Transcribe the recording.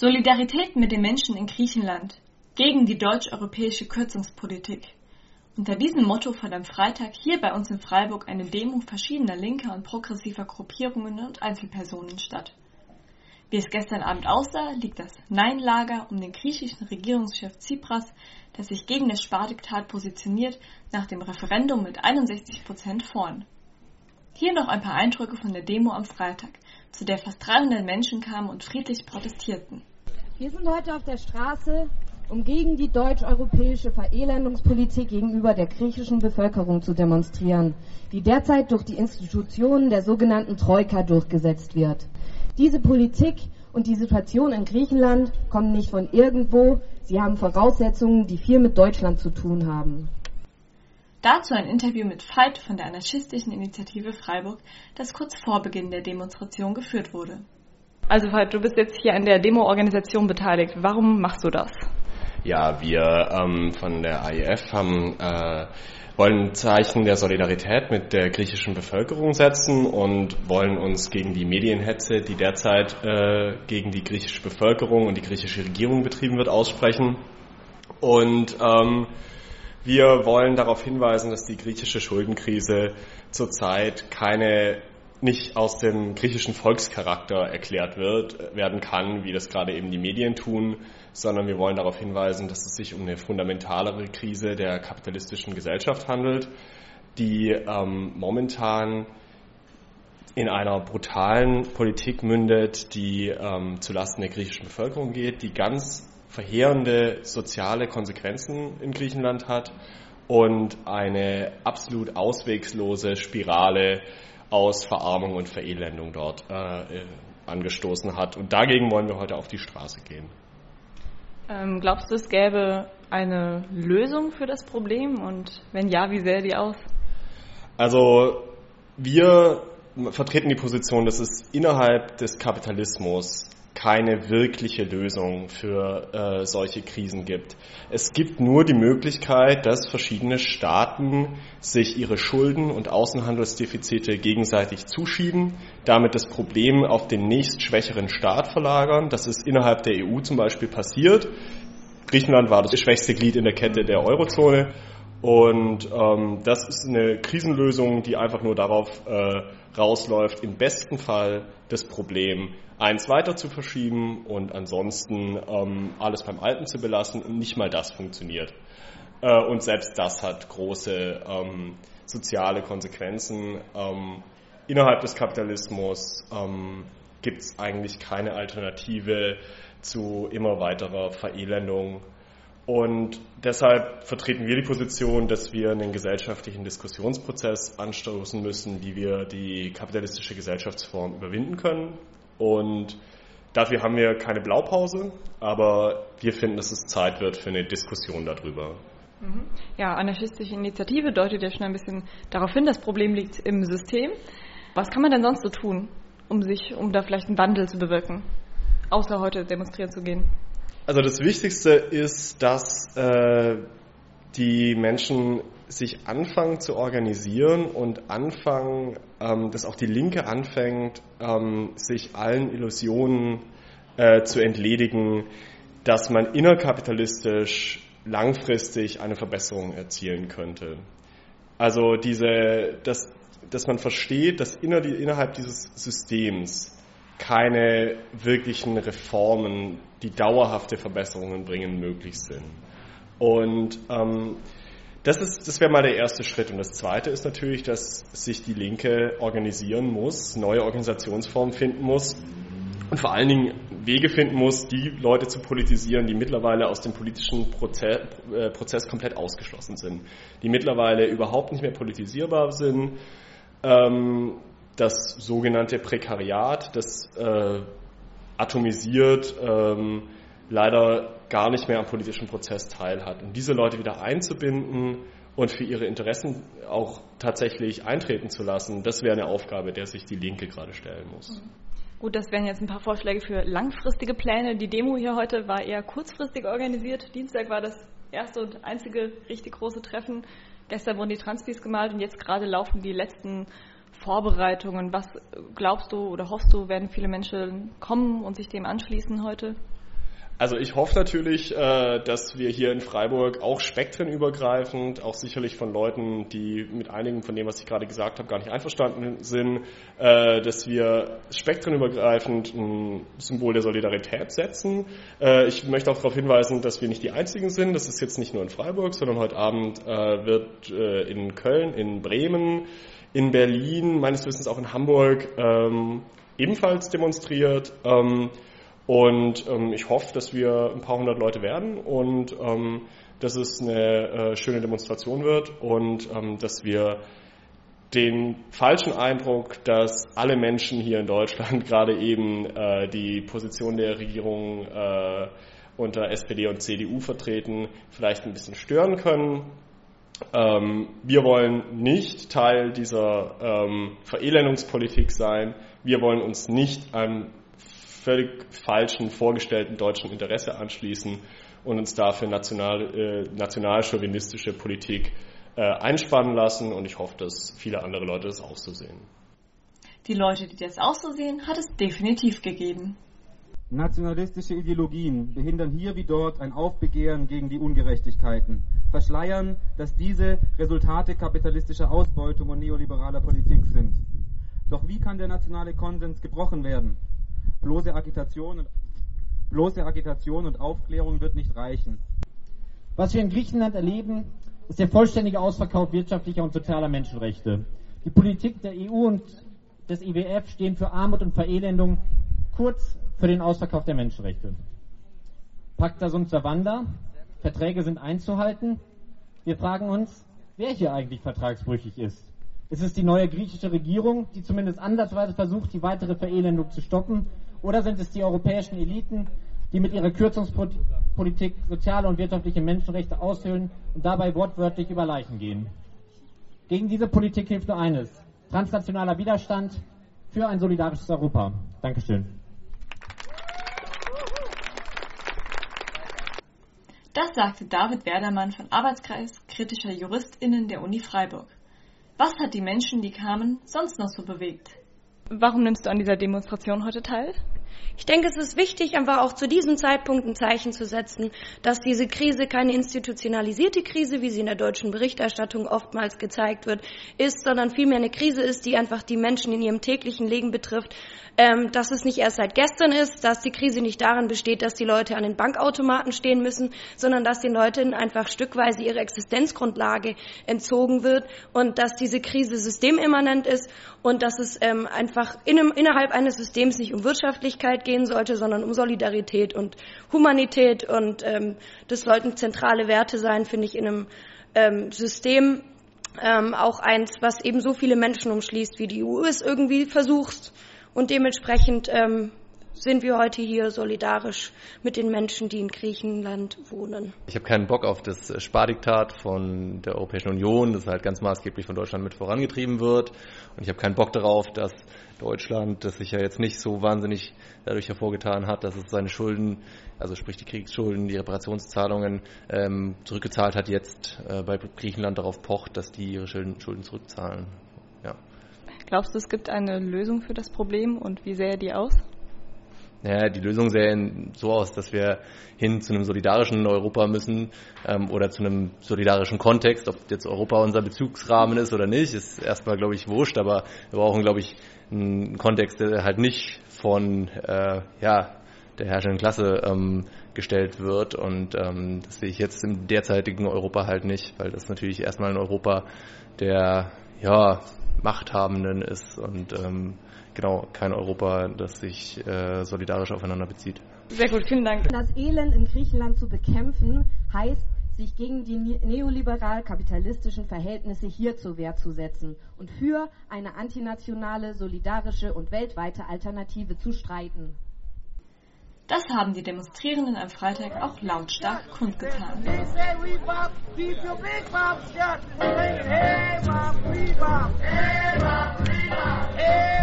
Solidarität mit den Menschen in Griechenland gegen die deutsch-europäische Kürzungspolitik. Unter diesem Motto fand am Freitag hier bei uns in Freiburg eine Demo verschiedener linker und progressiver Gruppierungen und Einzelpersonen statt. Wie es gestern Abend aussah, liegt das Nein-Lager um den griechischen Regierungschef Tsipras, das sich gegen das Spardiktat positioniert, nach dem Referendum mit 61 Prozent vorn. Hier noch ein paar Eindrücke von der Demo am Freitag, zu der fast 300 Menschen kamen und friedlich protestierten. Wir sind heute auf der Straße, um gegen die deutsch-europäische Verelendungspolitik gegenüber der griechischen Bevölkerung zu demonstrieren, die derzeit durch die Institutionen der sogenannten Troika durchgesetzt wird. Diese Politik und die Situation in Griechenland kommen nicht von irgendwo, sie haben Voraussetzungen, die viel mit Deutschland zu tun haben. Dazu ein Interview mit Veit von der anarchistischen Initiative Freiburg, das kurz vor Beginn der Demonstration geführt wurde. Also du bist jetzt hier an der Demo-Organisation beteiligt. Warum machst du das? Ja, wir ähm, von der AIF haben, äh, wollen Zeichen der Solidarität mit der griechischen Bevölkerung setzen und wollen uns gegen die Medienhetze, die derzeit äh, gegen die griechische Bevölkerung und die griechische Regierung betrieben wird, aussprechen. Und ähm, wir wollen darauf hinweisen, dass die griechische Schuldenkrise zurzeit keine nicht aus dem griechischen Volkscharakter erklärt wird, werden kann, wie das gerade eben die Medien tun, sondern wir wollen darauf hinweisen, dass es sich um eine fundamentalere Krise der kapitalistischen Gesellschaft handelt, die ähm, momentan in einer brutalen Politik mündet, die ähm, zulasten der griechischen Bevölkerung geht, die ganz verheerende soziale Konsequenzen in Griechenland hat und eine absolut auswegslose Spirale aus Verarmung und Verelendung dort äh, angestoßen hat. Und dagegen wollen wir heute auf die Straße gehen. Ähm, glaubst du, es gäbe eine Lösung für das Problem? Und wenn ja, wie sähe die aus? Also wir vertreten die Position, dass es innerhalb des Kapitalismus keine wirkliche Lösung für äh, solche Krisen gibt. Es gibt nur die Möglichkeit, dass verschiedene Staaten sich ihre Schulden und Außenhandelsdefizite gegenseitig zuschieben, damit das Problem auf den nächst schwächeren Staat verlagern. Das ist innerhalb der EU zum Beispiel passiert. Griechenland war das schwächste Glied in der Kette der Eurozone. Und ähm, das ist eine Krisenlösung, die einfach nur darauf äh, rausläuft, im besten Fall das Problem eins weiter zu verschieben und ansonsten ähm, alles beim Alten zu belassen und nicht mal das funktioniert. Äh, und selbst das hat große ähm, soziale Konsequenzen. Ähm, innerhalb des Kapitalismus ähm, gibt es eigentlich keine Alternative zu immer weiterer Verelendung. Und deshalb vertreten wir die Position, dass wir einen gesellschaftlichen Diskussionsprozess anstoßen müssen, wie wir die kapitalistische Gesellschaftsform überwinden können. Und dafür haben wir keine Blaupause, aber wir finden, dass es Zeit wird für eine Diskussion darüber. Mhm. Ja, anarchistische Initiative deutet ja schon ein bisschen darauf hin, das Problem liegt im System. Was kann man denn sonst so tun, um sich, um da vielleicht einen Wandel zu bewirken, außer heute demonstrieren zu gehen? Also das Wichtigste ist, dass äh, die Menschen sich anfangen zu organisieren und anfangen, ähm, dass auch die Linke anfängt, ähm, sich allen Illusionen äh, zu entledigen, dass man innerkapitalistisch langfristig eine Verbesserung erzielen könnte. Also diese, dass, dass man versteht, dass inner, innerhalb dieses Systems keine wirklichen Reformen, die dauerhafte Verbesserungen bringen, möglich sind. Und ähm, das, ist, das wäre mal der erste Schritt. Und das zweite ist natürlich, dass sich die Linke organisieren muss, neue Organisationsformen finden muss und vor allen Dingen Wege finden muss, die Leute zu politisieren, die mittlerweile aus dem politischen Prozess, äh, Prozess komplett ausgeschlossen sind, die mittlerweile überhaupt nicht mehr politisierbar sind. Ähm, das sogenannte Prekariat, das äh, atomisiert, ähm, leider gar nicht mehr am politischen Prozess teilhat. Und diese Leute wieder einzubinden und für ihre Interessen auch tatsächlich eintreten zu lassen, das wäre eine Aufgabe, der sich die Linke gerade stellen muss. Gut, das wären jetzt ein paar Vorschläge für langfristige Pläne. Die Demo hier heute war eher kurzfristig organisiert. Dienstag war das erste und einzige richtig große Treffen. Gestern wurden die Transpis gemalt und jetzt gerade laufen die letzten Vorbereitungen. Was glaubst du oder hoffst du, werden viele Menschen kommen und sich dem anschließen heute? Also ich hoffe natürlich, äh, dass wir hier in Freiburg auch spektrenübergreifend, auch sicherlich von Leuten, die mit einigen von dem, was ich gerade gesagt habe, gar nicht einverstanden sind, äh, dass wir spektrenübergreifend ein Symbol der Solidarität setzen. Äh, ich möchte auch darauf hinweisen, dass wir nicht die Einzigen sind. Das ist jetzt nicht nur in Freiburg, sondern heute Abend wird in Köln, in Bremen, in Berlin, meines Wissens auch in Hamburg ähm, ebenfalls demonstriert. Ähm, und ähm, ich hoffe, dass wir ein paar hundert Leute werden und ähm, dass es eine äh, schöne Demonstration wird und ähm, dass wir den falschen Eindruck, dass alle Menschen hier in Deutschland gerade eben äh, die Position der Regierung äh, unter SPD und CDU vertreten, vielleicht ein bisschen stören können. Ähm, wir wollen nicht Teil dieser ähm, Verelendungspolitik sein. Wir wollen uns nicht einem völlig falschen vorgestellten deutschen Interesse anschließen und uns dafür national, äh, nationalchauvinistische Politik äh, einspannen lassen. Und ich hoffe, dass viele andere Leute das auch so sehen. Die Leute, die das auch so sehen, hat es definitiv gegeben. Nationalistische Ideologien behindern hier wie dort ein Aufbegehren gegen die Ungerechtigkeiten, verschleiern, dass diese Resultate kapitalistischer Ausbeutung und neoliberaler Politik sind. Doch wie kann der nationale Konsens gebrochen werden? Bloße Agitation und, bloße Agitation und Aufklärung wird nicht reichen. Was wir in Griechenland erleben, ist der vollständige Ausverkauf wirtschaftlicher und sozialer Menschenrechte. Die Politik der EU und des IWF stehen für Armut und Verelendung, kurz für den Ausverkauf der Menschenrechte. Pacta sunt servanda, Verträge sind einzuhalten. Wir fragen uns, wer hier eigentlich vertragsbrüchig ist. Ist es die neue griechische Regierung, die zumindest ansatzweise versucht, die weitere Verelendung zu stoppen? Oder sind es die europäischen Eliten, die mit ihrer Kürzungspolitik soziale und wirtschaftliche Menschenrechte aushöhlen und dabei wortwörtlich über Leichen gehen? Gegen diese Politik hilft nur eines. Transnationaler Widerstand für ein solidarisches Europa. Dankeschön. Das sagte David Werdermann von Arbeitskreis kritischer JuristInnen der Uni Freiburg. Was hat die Menschen, die kamen, sonst noch so bewegt? Warum nimmst du an dieser Demonstration heute teil? Ich denke, es ist wichtig, einfach auch zu diesem Zeitpunkt ein Zeichen zu setzen, dass diese Krise keine institutionalisierte Krise, wie sie in der deutschen Berichterstattung oftmals gezeigt wird, ist, sondern vielmehr eine Krise ist, die einfach die Menschen in ihrem täglichen Leben betrifft, ähm, dass es nicht erst seit gestern ist, dass die Krise nicht darin besteht, dass die Leute an den Bankautomaten stehen müssen, sondern dass den Leuten einfach stückweise ihre Existenzgrundlage entzogen wird und dass diese Krise systemimmanent ist und dass es ähm, einfach in innerhalb eines Systems nicht um Wirtschaftlichkeit gehen sollte, sondern um Solidarität und Humanität und ähm, das sollten zentrale Werte sein, finde ich, in einem ähm, System, ähm, auch eins, was eben so viele Menschen umschließt, wie die EU es irgendwie versucht. Und dementsprechend ähm, sind wir heute hier solidarisch mit den Menschen, die in Griechenland wohnen. Ich habe keinen Bock auf das Spardiktat von der Europäischen Union, das halt ganz maßgeblich von Deutschland mit vorangetrieben wird. Und ich habe keinen Bock darauf, dass Deutschland, das sich ja jetzt nicht so wahnsinnig dadurch hervorgetan hat, dass es seine Schulden, also sprich die Kriegsschulden, die Reparationszahlungen ähm, zurückgezahlt hat, jetzt äh, bei Griechenland darauf pocht, dass die ihre Schulden, Schulden zurückzahlen. Ja. Glaubst du, es gibt eine Lösung für das Problem und wie sähe die aus? Naja, die Lösung sähe so aus, dass wir hin zu einem solidarischen Europa müssen ähm, oder zu einem solidarischen Kontext. Ob jetzt Europa unser Bezugsrahmen ist oder nicht, ist erstmal, glaube ich, wurscht, aber wir brauchen, glaube ich, einen Kontext, der halt nicht von äh, ja, der herrschenden Klasse ähm, gestellt wird. Und ähm, das sehe ich jetzt im derzeitigen Europa halt nicht, weil das natürlich erstmal ein Europa der ja, Machthabenden ist und ähm, genau kein Europa, das sich äh, solidarisch aufeinander bezieht. Sehr gut, vielen Dank. Das Elend in Griechenland zu bekämpfen, heißt, sich gegen die neoliberal-kapitalistischen Verhältnisse hier zur Wehr zu setzen und für eine antinationale, solidarische und weltweite Alternative zu streiten. Das haben die Demonstrierenden am Freitag auch lautstark kundgetan. Hey,